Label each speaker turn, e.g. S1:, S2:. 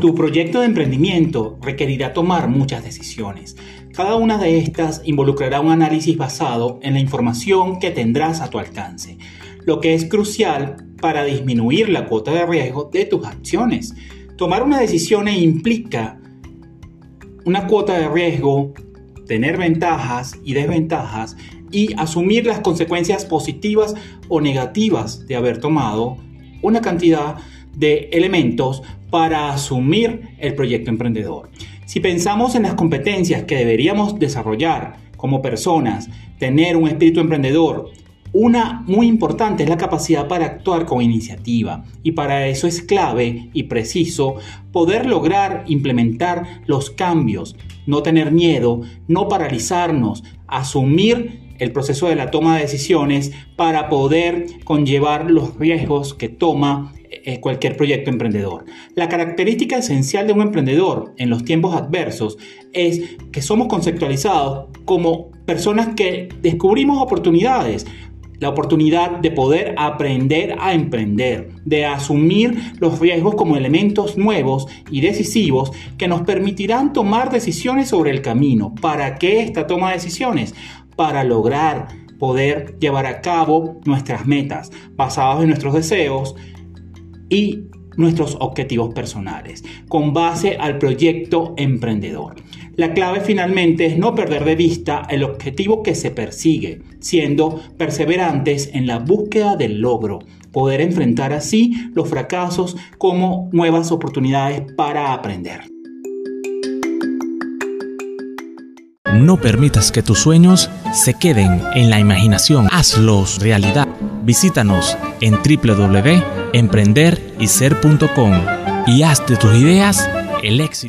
S1: Tu proyecto de emprendimiento requerirá tomar muchas decisiones. Cada una de estas involucrará un análisis basado en la información que tendrás a tu alcance, lo que es crucial para disminuir la cuota de riesgo de tus acciones. Tomar una decisión implica una cuota de riesgo, tener ventajas y desventajas y asumir las consecuencias positivas o negativas de haber tomado una cantidad de elementos para asumir el proyecto emprendedor. Si pensamos en las competencias que deberíamos desarrollar como personas, tener un espíritu emprendedor, una muy importante es la capacidad para actuar con iniciativa y para eso es clave y preciso poder lograr implementar los cambios, no tener miedo, no paralizarnos, asumir el proceso de la toma de decisiones para poder conllevar los riesgos que toma eh, cualquier proyecto emprendedor. La característica esencial de un emprendedor en los tiempos adversos es que somos conceptualizados como personas que descubrimos oportunidades, la oportunidad de poder aprender a emprender, de asumir los riesgos como elementos nuevos y decisivos que nos permitirán tomar decisiones sobre el camino. ¿Para qué esta toma de decisiones? Para lograr poder llevar a cabo nuestras metas basadas en nuestros deseos y nuestros objetivos personales, con base al proyecto emprendedor. La clave finalmente es no perder de vista el objetivo que se persigue, siendo perseverantes en la búsqueda del logro, poder enfrentar así los fracasos como nuevas oportunidades para aprender.
S2: No permitas que tus sueños se queden en la imaginación, hazlos realidad. Visítanos en www.emprenderyser.com y haz de tus ideas el éxito.